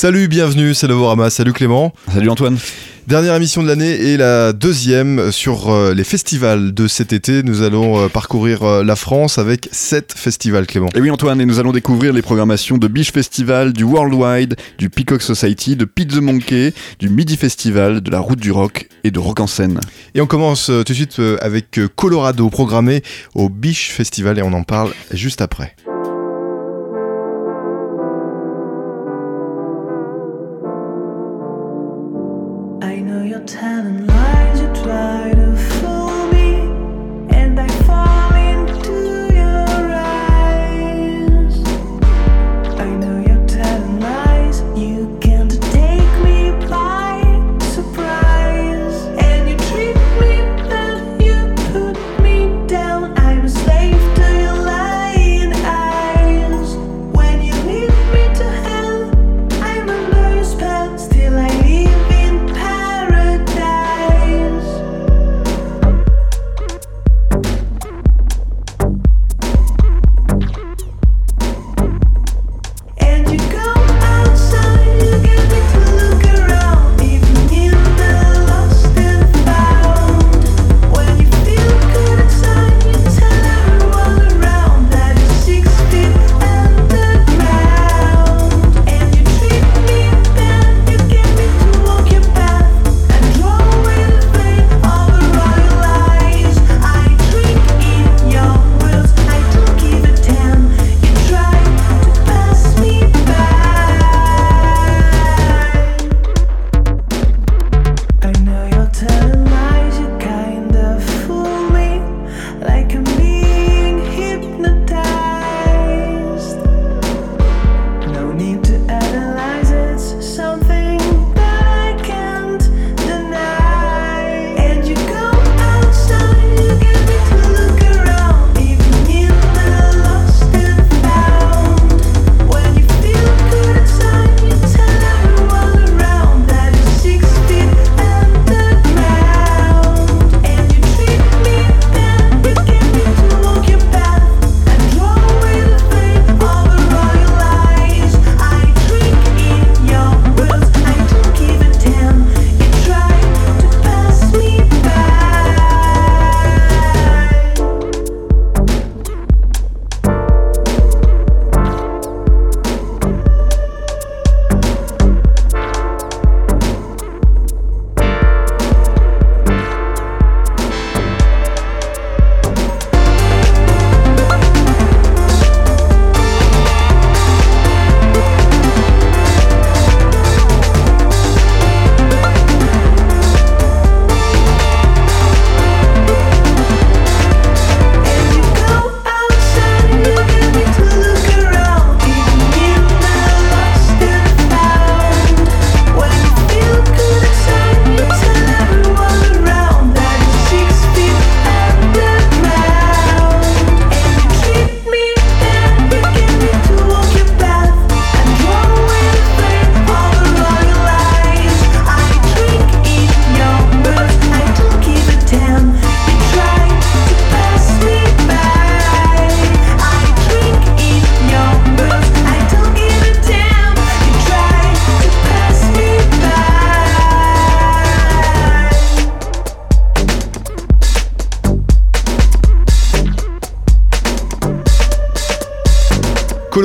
Salut, bienvenue, c'est Novorama. Salut Clément. Salut Antoine. Dernière émission de l'année et la deuxième sur euh, les festivals de cet été. Nous allons euh, parcourir euh, la France avec sept festivals, Clément. Et oui Antoine, et nous allons découvrir les programmations de Biche Festival, du Worldwide, du Peacock Society, de the Monkey, du Midi Festival, de la Route du Rock et de Rock en scène. Et on commence tout de suite avec Colorado, programmé au Biche Festival et on en parle juste après.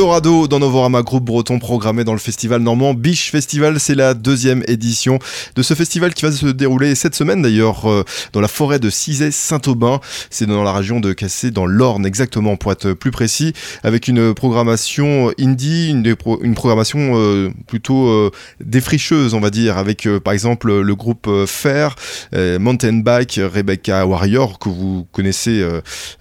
Dans Novorama Groupe Breton programmé dans le festival normand Biche Festival. C'est la deuxième édition de ce festival qui va se dérouler cette semaine d'ailleurs euh, dans la forêt de Cizay-Saint-Aubin. C'est dans la région de Cassé, dans l'Orne exactement pour être plus précis, avec une programmation indie, une, une programmation euh, plutôt euh, défricheuse on va dire, avec par exemple le groupe Fair, Mountain Bike, Rebecca Warrior que vous connaissez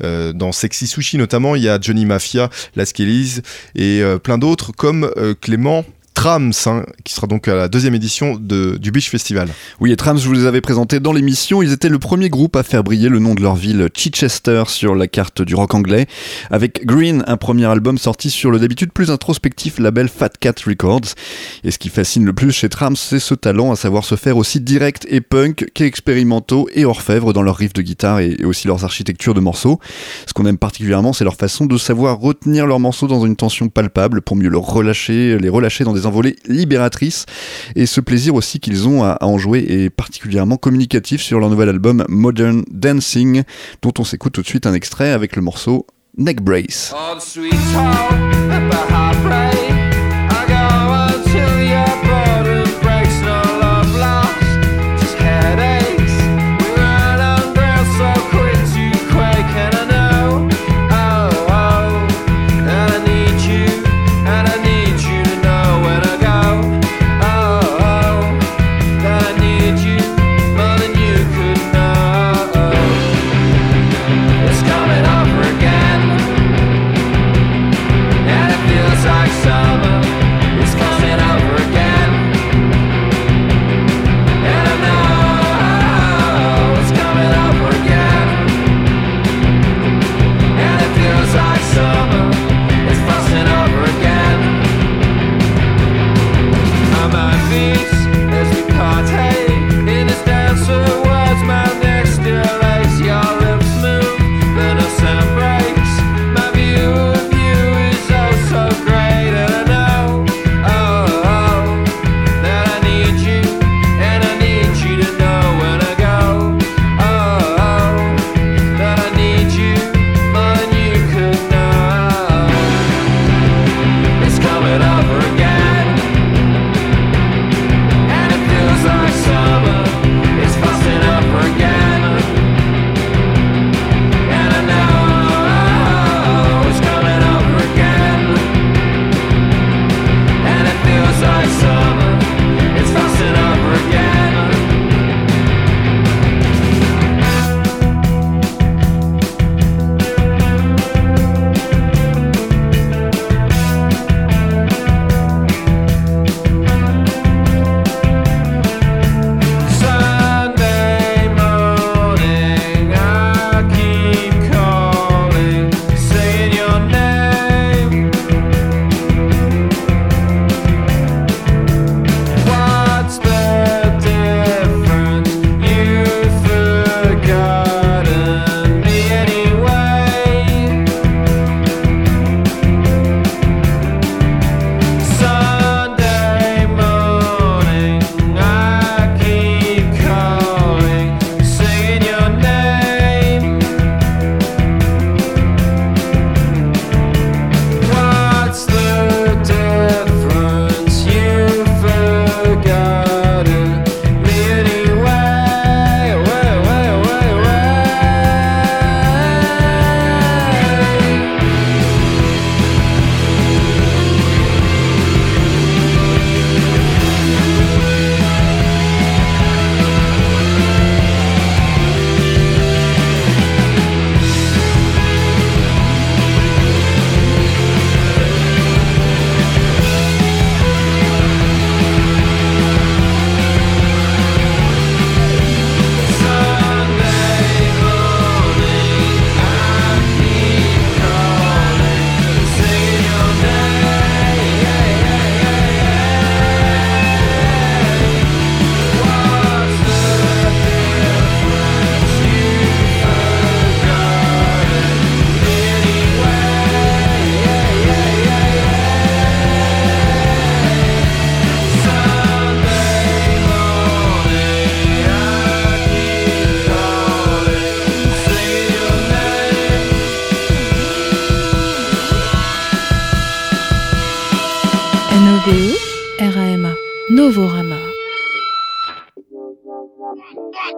dans Sexy Sushi notamment. Il y a Johnny Mafia, Las Kellys et euh, plein d'autres comme euh, Clément Trams, hein, qui sera donc à la deuxième édition de, du Beach Festival. Oui, et Trams, je vous les avais présentés dans l'émission. Ils étaient le premier groupe à faire briller le nom de leur ville, Chichester, sur la carte du rock anglais, avec Green, un premier album sorti sur le d'habitude plus introspectif label Fat Cat Records. Et ce qui fascine le plus chez Trams, c'est ce talent à savoir se faire aussi direct et punk qu'expérimentaux et orfèvres dans leurs riffs de guitare et aussi leurs architectures de morceaux. Ce qu'on aime particulièrement, c'est leur façon de savoir retenir leurs morceaux dans une tension palpable pour mieux les relâcher dans des des envolées libératrices. Et ce plaisir aussi qu'ils ont à, en jouer est particulièrement communicatif sur leur nouvel album Modern Dancing, dont on s'écoute tout de suite un extrait avec le morceau Neck Brace.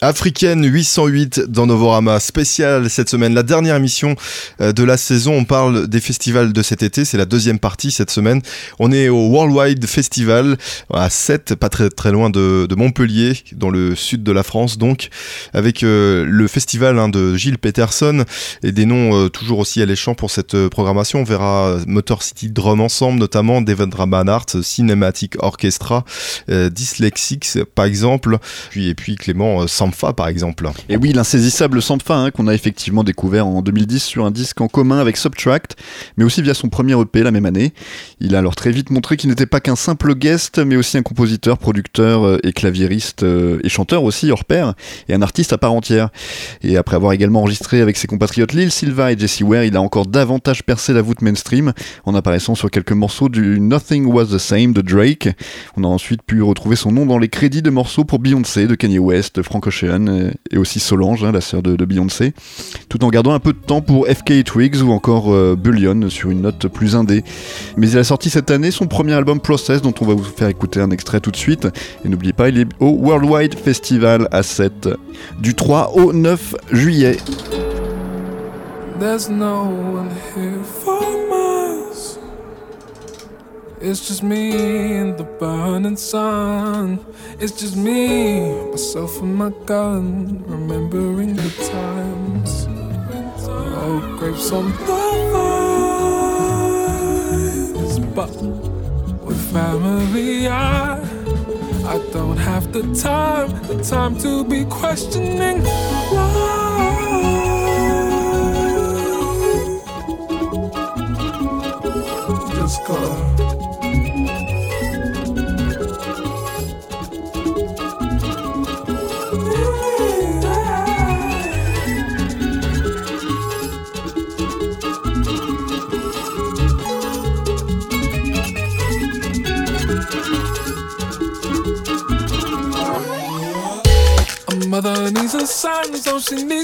Africaine 808 dans Novorama spécial cette semaine, la dernière émission euh, de la saison. On parle des festivals de cet été, c'est la deuxième partie cette semaine. On est au Worldwide Festival à 7, pas très très loin de, Montpellier, dans le sud de la France donc, avec euh, le festival hein, de Gilles Peterson et des noms euh, toujours aussi alléchants pour cette programmation. On verra Motor City Drum Ensemble notamment, Devendra Banhart, Cinematic Orchestra, Dyslexics par exemple, puis, et puis Clément Par exemple. Et oui, l'insaisissable Sampha hein, qu'on a effectivement découvert en 2010 sur un disque en commun avec Subtract, mais aussi via son premier EP la même année. Il a alors très vite montré qu'il n'était pas qu'un simple guest, mais aussi un compositeur, producteur euh, et claviériste euh, et chanteur aussi hors pair, et un artiste à part entière. Et après avoir également enregistré avec ses compatriotes Lil Silva et Jesse Ware, il a encore davantage percé la voûte mainstream en apparaissant sur quelques morceaux du Nothing Was the Same de Drake. On a ensuite pu retrouver son nom dans les crédits de morceaux pour Beyoncé, de Kanye West, de Frank Ocean et aussi Solange, hein, la sœur de, Beyoncé, tout en gardant un peu de temps pour FK Twigs ou encore euh, Bullion sur une note plus indé. Mais il a sorti cette année son premier album Process dont on va vous faire écouter un extrait tout de suite. Et n'oubliez pas, il est au Worldwide Festival à 7 du 3 au 9 juillet. It's just me and the burning sun. It's just me, myself and my gun, remembering the times. Oh, grapes on the vines, but with family, I I don't have the time, the time to be questioning why. Son, so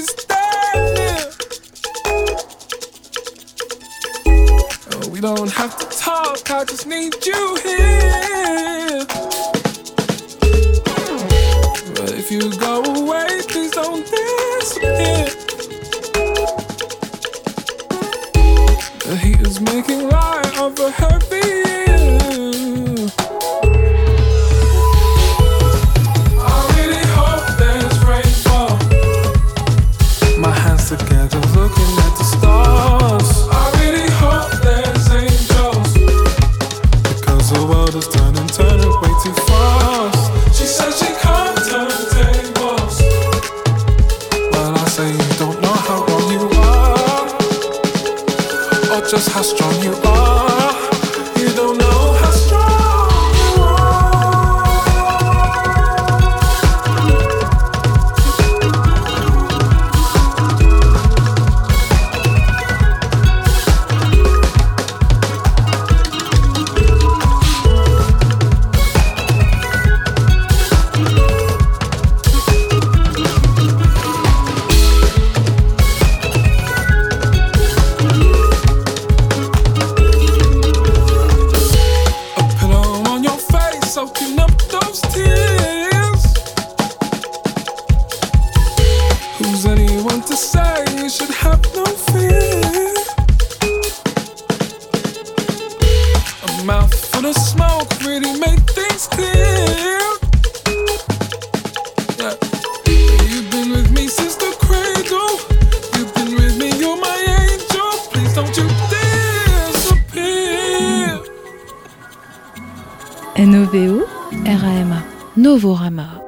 Novorama.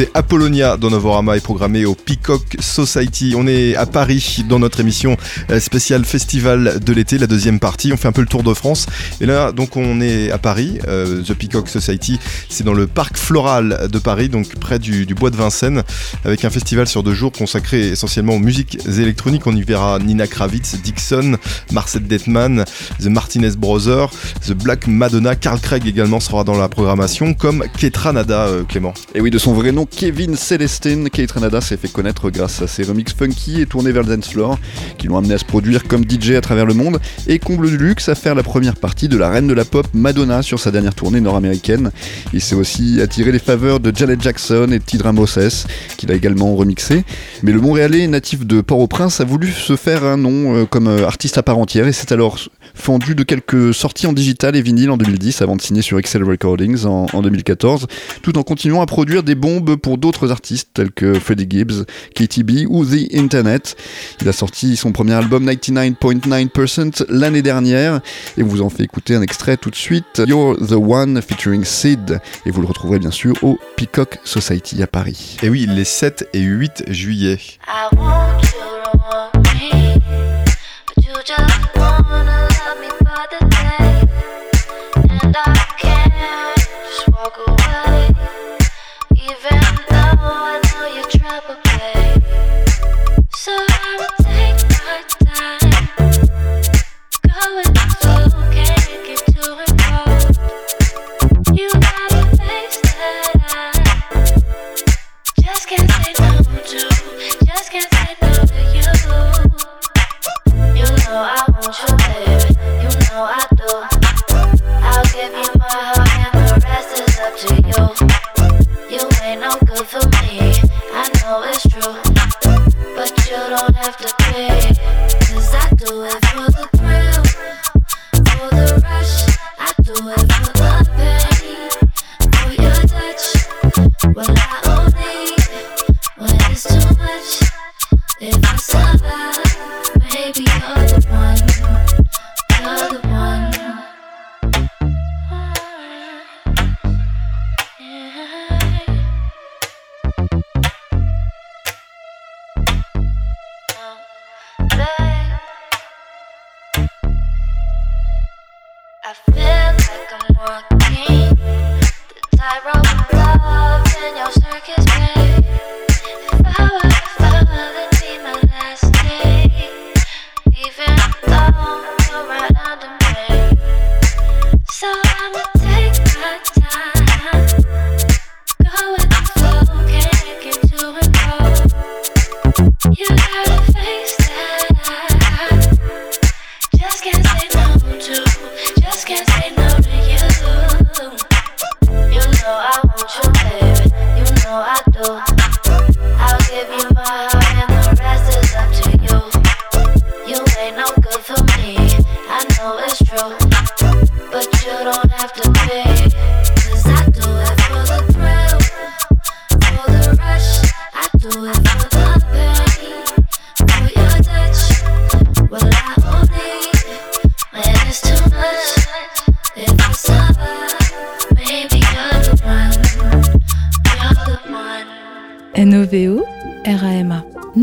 C'était Apollonia dans Novorama et programmé au Peacock Society. On est à Paris dans notre émission euh, spéciale Festival de l'été, la deuxième partie. On fait un peu le tour de France. Et là, donc, on est à Paris. Euh, The Peacock Society, c'est dans le parc floral de Paris, donc près du, bois de Vincennes, avec un festival sur deux jours consacré essentiellement aux musiques électroniques. On y verra Nina Kravitz, Dixon, Marcel Detman, The Martinez Brothers, The Black Madonna, Carl Craig également sera dans la programmation, comme Ketranada, euh, Clément. Et oui, de son vrai nom, Kevin Celestin, Ketranada s'est fait connaître grâce à ses remixes funky et tournés vers le dance floor, qui l'ont amené à se produire comme DJ à travers le monde, et comble du luxe à faire la première partie de la reine de la pop Madonna sur sa dernière tournée nord-américaine. Il s'est aussi attiré les faveurs de Janet Jackson et Tidra Moses, qu'il a également remixé. Mais le Montréalais, natif de Port-au-Prince, a voulu se faire un nom euh, comme euh, artiste à part entière, et c'est alors fendu de quelques sorties en digital et vinyle en 2010 avant de signer sur Excel Recordings en, 2014, tout en continuant à produire des bombes pour d'autres artistes tels que Freddie Gibbs, KTB ou The Internet. Il a sorti son premier album 99.9% l'année dernière et vous en fait écouter un extrait tout de suite, You're the One featuring Sid et vous le retrouverez bien sûr au Peacock Society à Paris. Et oui, les 7 et 8 juillet.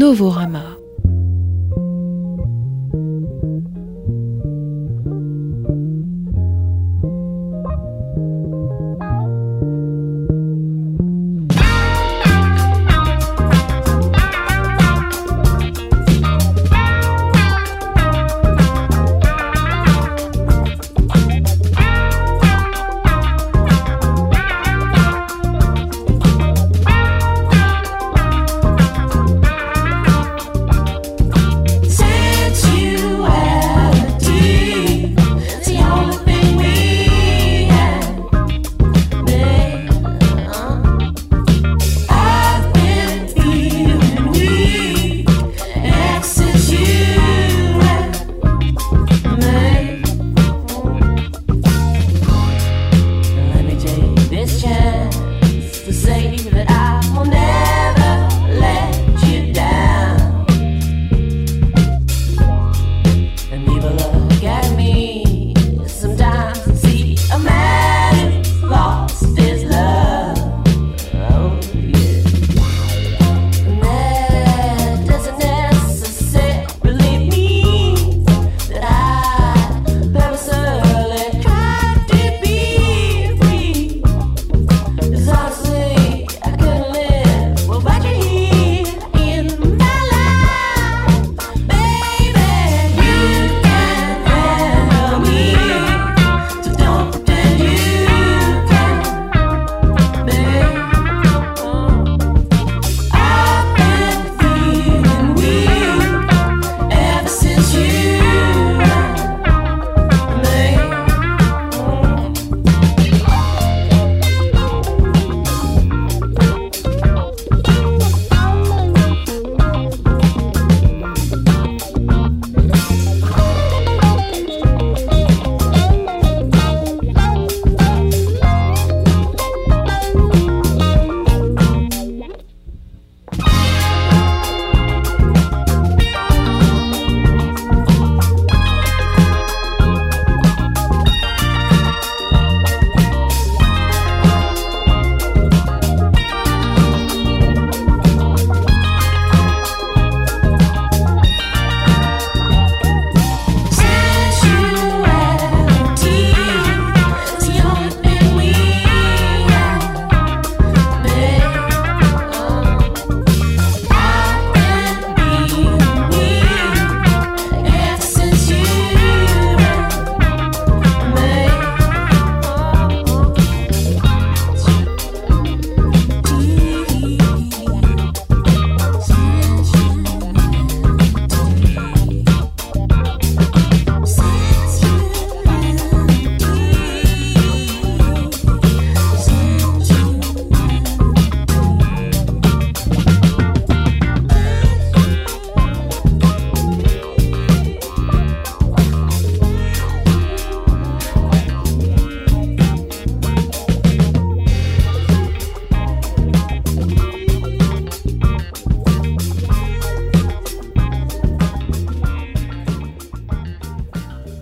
Novorama.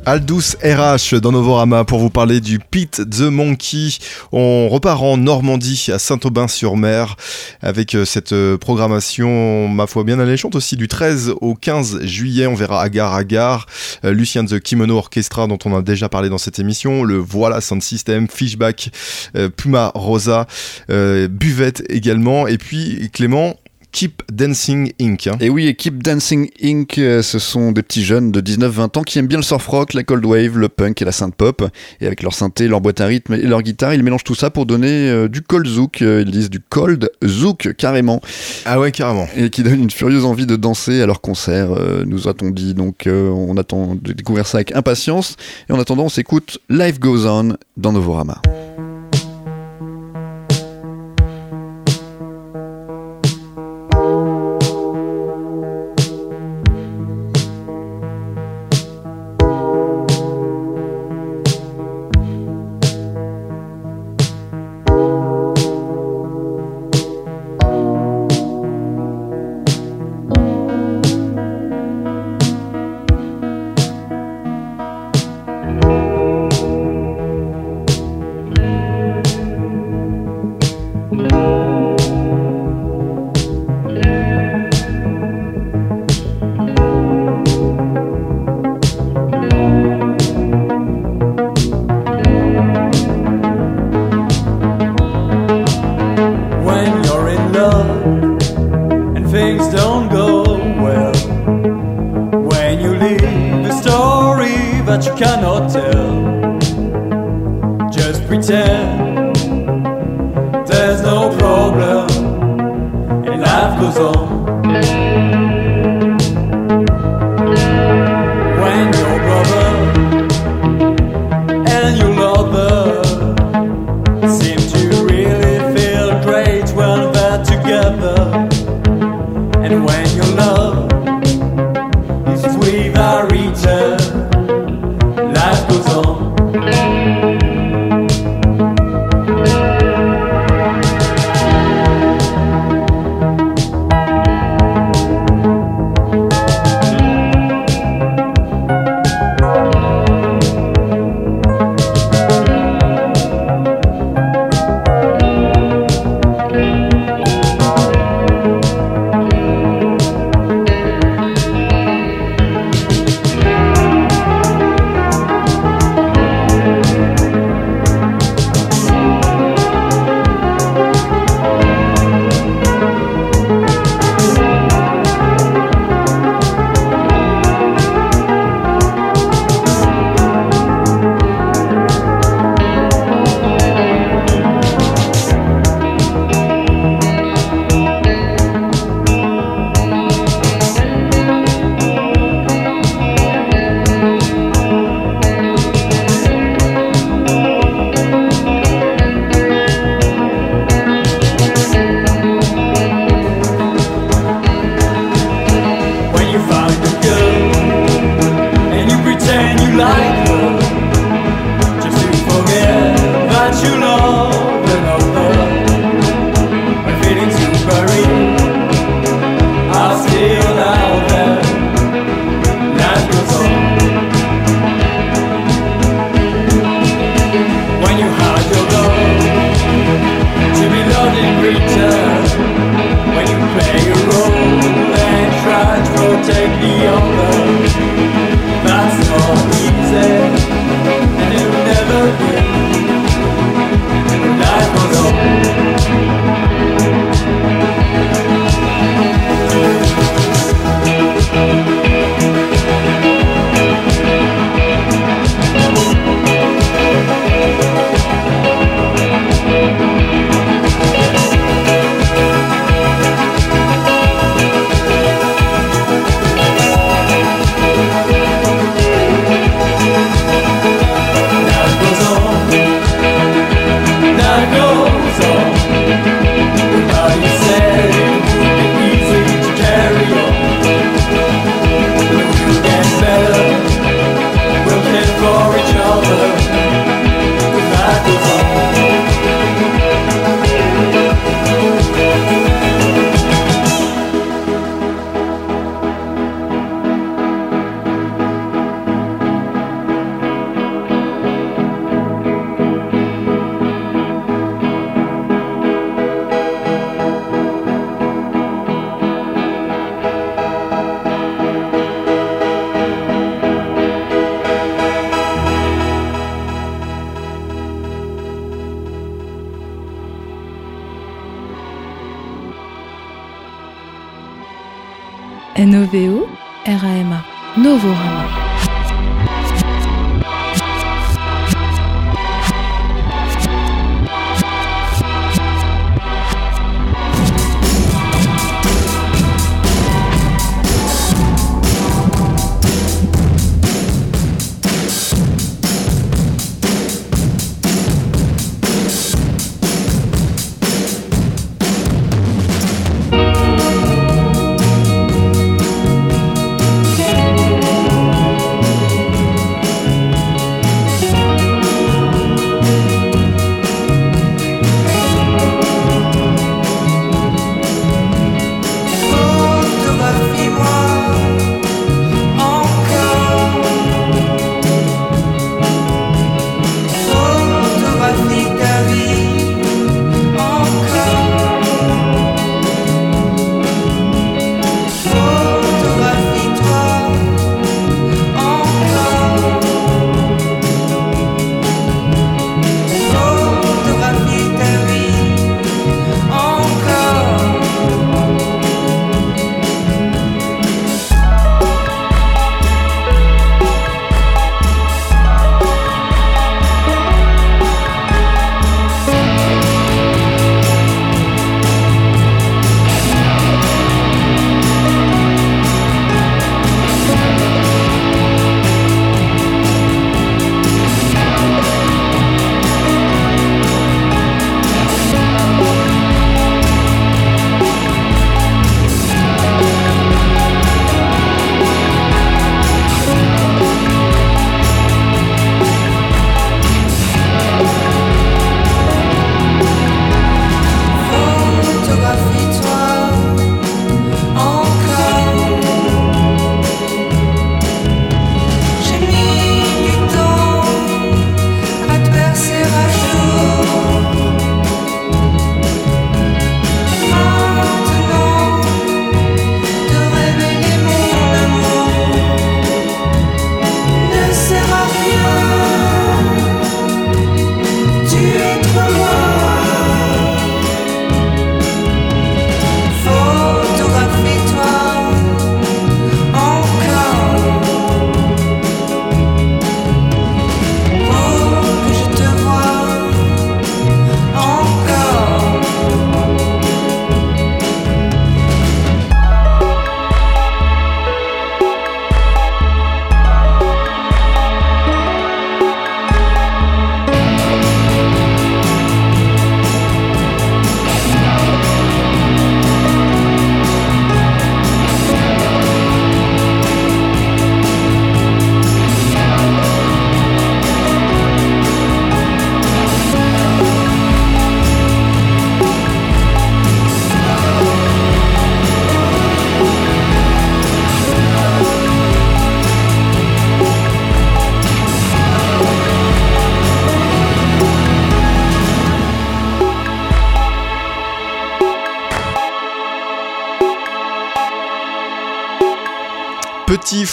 Aldous RH dans Novorama pour vous parler du Pit the Monkey. On repart en Normandie à Saint-Aubin-sur-Mer avec euh, cette euh, programmation, ma foi, bien alléchante aussi du 13 au 15 juillet. On verra Agar Agar, euh, Lucien the Kimono Orchestra dont on a déjà parlé dans cette émission, le Voilà Sound System, Fishback, Puma Rosa, Buvette également. Et puis Clément, Keep Dancing Inc. Hein. Et oui, Keep Dancing Inc. Euh, Ce sont des petits jeunes de 19-20 ans qui aiment bien le surf rock, la cold wave, le punk et la synth pop. Et avec leur synthé, leur boîte à rythme et leur guitare, ils mélangent tout ça pour donner euh, du cold zouk. Euh, ils disent du cold zouk carrément. Ah ouais, carrément. Et qui donne une furieuse envie de danser à leur concert, nous a-t-on dit. Donc on attend de découvrir ça avec impatience. Et en attendant, on s'écoute Life Goes On dans Novorama. N-O-V-O, R-A-M-A. Novorama.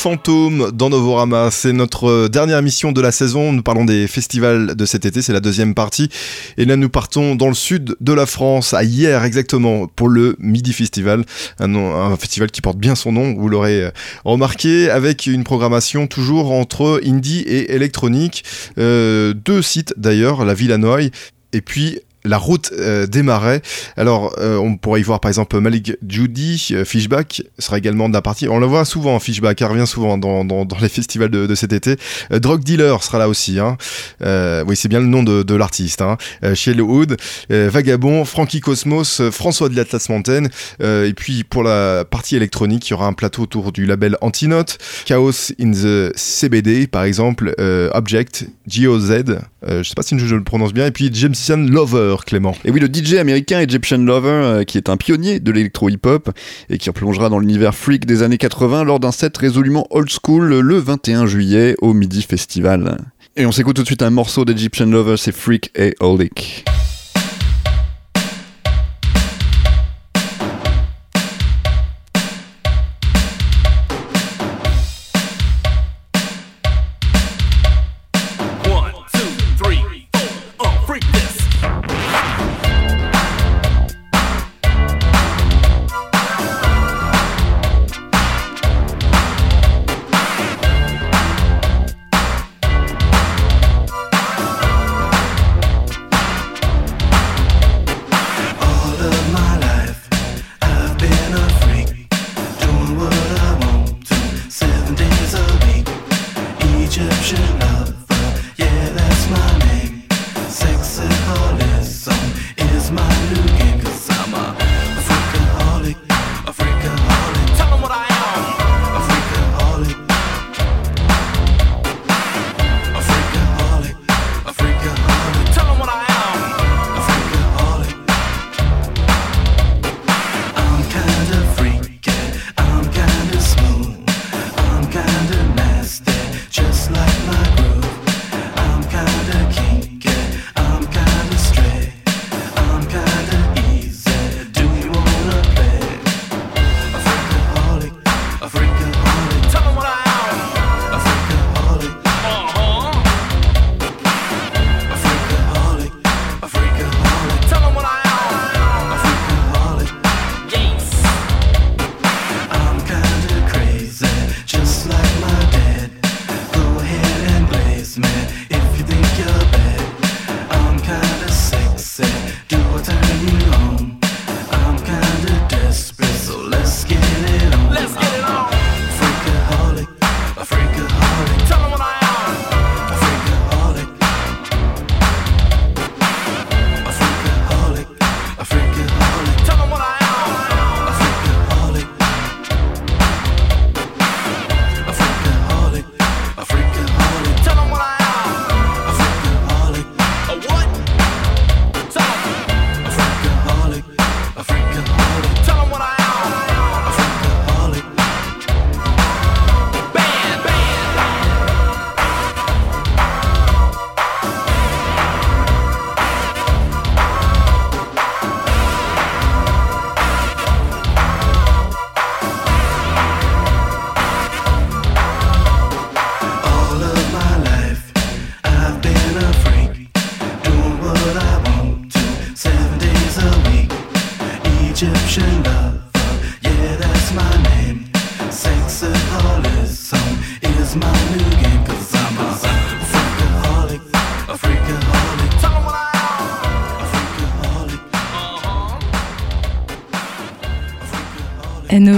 Fantôme dans Novorama, c'est notre euh, dernière émission de la saison. Nous parlons des festivals de cet été, c'est la deuxième partie. Et là, nous partons dans le sud de la France, à hier exactement, pour le Midi Festival, un, un festival qui porte bien son nom, vous l'aurez euh, remarqué, avec une programmation toujours entre indie et électronique. Euh, deux sites d'ailleurs, la Villanoy et puis la route euh, des marais. Alors, euh, on pourrait y voir par exemple Malik Judy, euh, Fishback sera également de la partie. On le voit souvent, Fishback, il revient souvent dans, les festivals de, cet été. Drug Dealer sera là aussi. Hein. oui, c'est bien le nom de, l'artiste. Hein. Vagabond, Frankie Cosmos, François de l'Atlas Mountain. et puis pour la partie électronique, il y aura un plateau autour du label Antinote, Chaos in the CBD par exemple, Object, GOZ, je sais pas si je le prononce bien, et puis Jamesian Lover. Et oui, le DJ américain Egyptian Lover, euh, qui est un pionnier de l'électro-hip-hop et qui replongera dans l'univers freak des années 80 lors d'un set résolument old school le 21 juillet au Midi Festival. Et on s'écoute tout de suite un morceau d'Egyptian Lover, c'est Freak et Holic.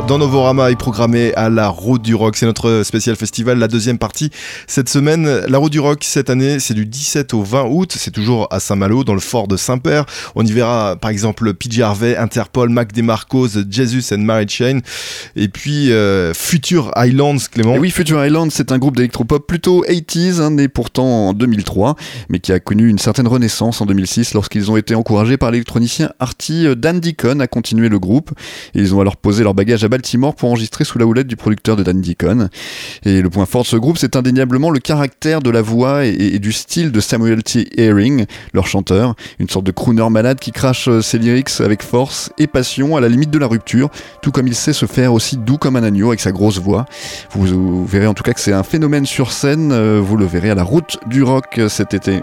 Dans Novorama est programmé à la Route du Rock. C'est notre spécial festival, la deuxième partie cette semaine. La Route du Rock cette année, c'est du 17 au 20 août. C'est toujours à Saint-Malo, dans le fort de Saint-Père. On y verra par exemple PJ Harvey, Interpol, Mac DeMarcos, Jesus and Mary Chain. Et puis euh, Future Islands, Clément. oui, Future Islands, c'est un groupe d'électropop plutôt 80s, hein, né pourtant en 2003, mais qui a connu une certaine renaissance en 2006 lorsqu'ils ont été encouragés par l'électronicien Artie Dan Deacon à continuer le groupe. Et ils ont alors posé leur bagage à Baltimore pour enregistrer sous la houlette du producteur de Dan Deacon. Et le point fort de ce groupe, c'est indéniablement le caractère de la voix et, du style de Samuel T. Herring, leur chanteur, une sorte de crooner malade qui crache euh, ses lyrics avec force et passion à la limite de la rupture, tout comme il sait se faire aussi doux comme un agneau avec sa grosse voix. Vous, verrez en tout cas que c'est un phénomène sur scène, euh, vous le verrez à la route du rock euh, cet été.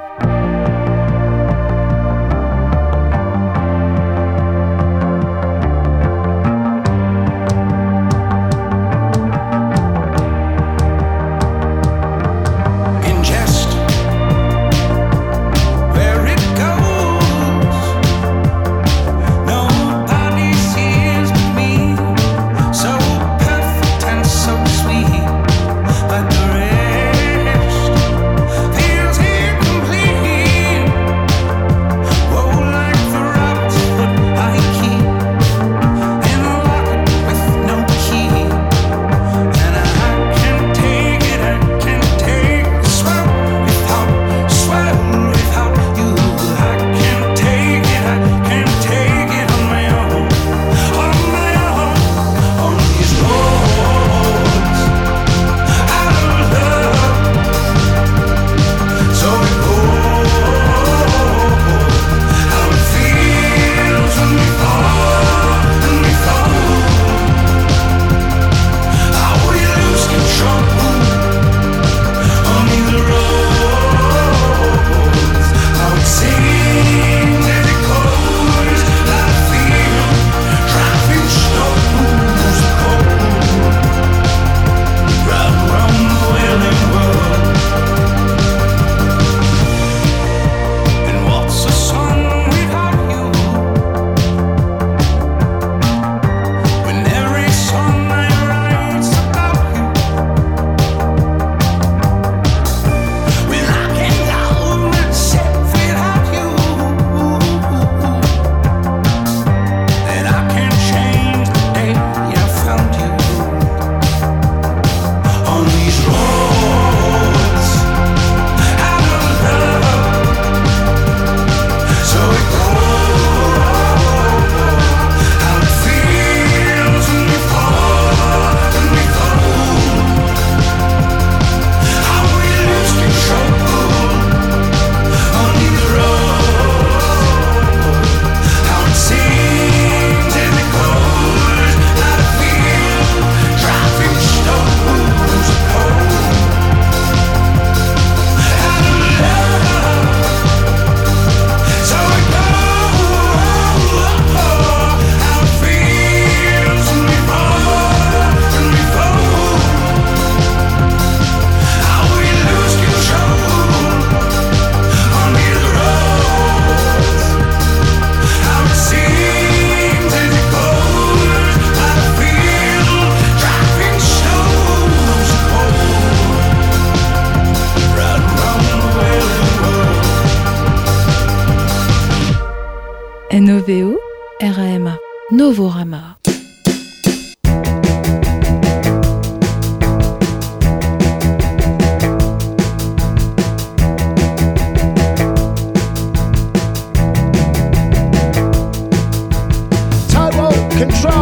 control.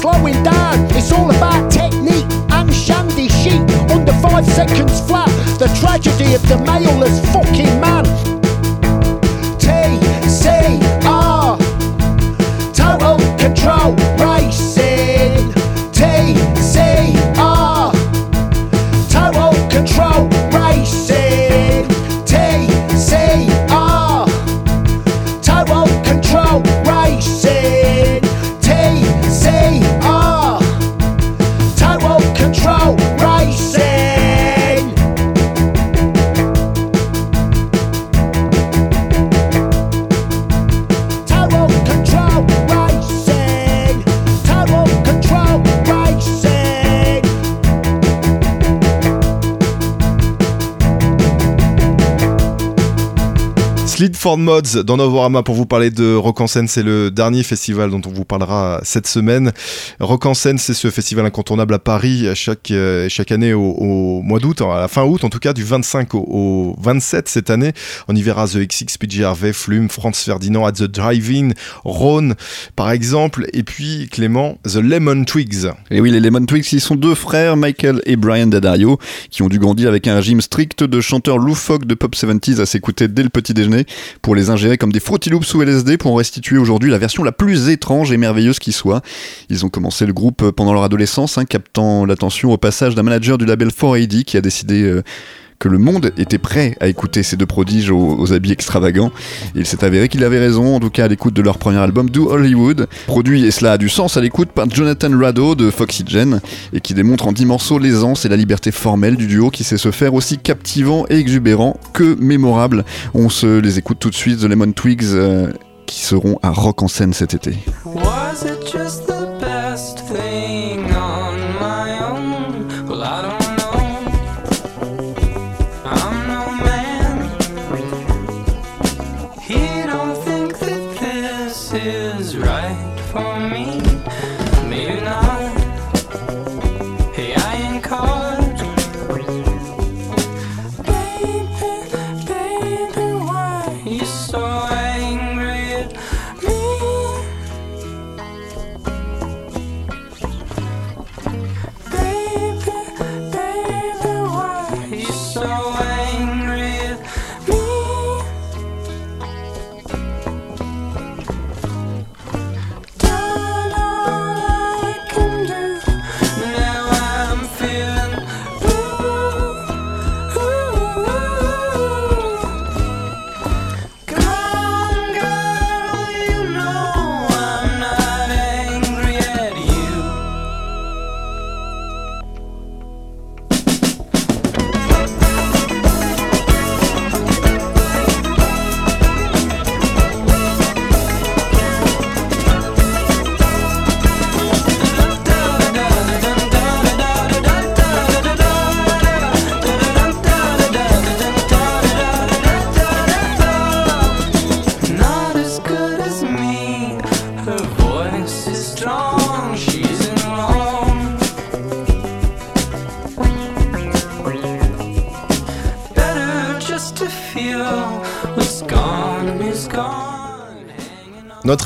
slowing down. It's all about technique and shandy sheet under five seconds flat. The tragedy of the male Clint Ford Mods dans Novorama pour vous parler de Rock en scène. C'est le dernier festival dont on vous parlera cette semaine. Rock en scène, c'est ce festival incontournable à Paris chaque, euh, chaque année au, mois d'août, à la fin août en tout cas, du 25 au, 27 cette année. On y verra The XX, PJ Harvey, Flume, Franz Ferdinand, At the Drive-In, Rhône par exemple. Et puis Clément, The Lemon Twigs. Et oui, les Lemon Twigs, ils sont deux frères, Michael et Brian Daddario, qui ont dû grandir avec un régime strict de chanteurs loufoques de pop 70s à s'écouter dès le petit déjeuner pour les ingérer comme des frottiloupes sous LSD pour en restituer aujourd'hui la version la plus étrange et merveilleuse qui soit. Ils ont commencé le groupe pendant leur adolescence, hein, captant l'attention au passage d'un manager du label 4AD qui a décidé euh, que le monde était prêt à écouter ces deux prodiges aux, habits extravagants. Il s'est avéré qu'il avait raison, en tout cas à l'écoute de leur premier album Do Hollywood, produit, et cela a du sens à l'écoute, par Jonathan Rado de Foxygen, et qui démontre en 10 morceaux l'aisance et la liberté formelle du duo qui sait se faire aussi captivant et exubérant que mémorable. On se les écoute tout de suite, The Lemon Twigs, euh, qui seront à Rock en scène cet été.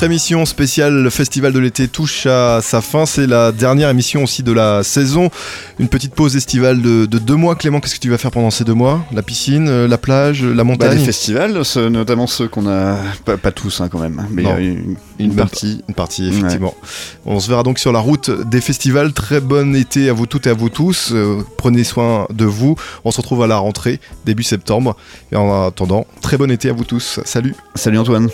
Émission spéciale Festival de l'été touche à sa fin. C'est la dernière émission aussi de la saison. Une petite pause estivale de, de deux mois. Clément, qu'est-ce que tu vas faire pendant ces deux mois? La piscine, euh, la plage, la Bah, montagne? les festivals, notamment ceux qu'on a, pas, pas tous hein, quand même, mais Non. une, Une une partie. Une partie, effectivement. On se verra donc sur la route des festivals. Très bon été à vous toutes et à vous tous. Euh, prenez soin de vous. On se retrouve à la rentrée, début septembre. Et en attendant, très bon été à vous tous. Salut Salut Antoine.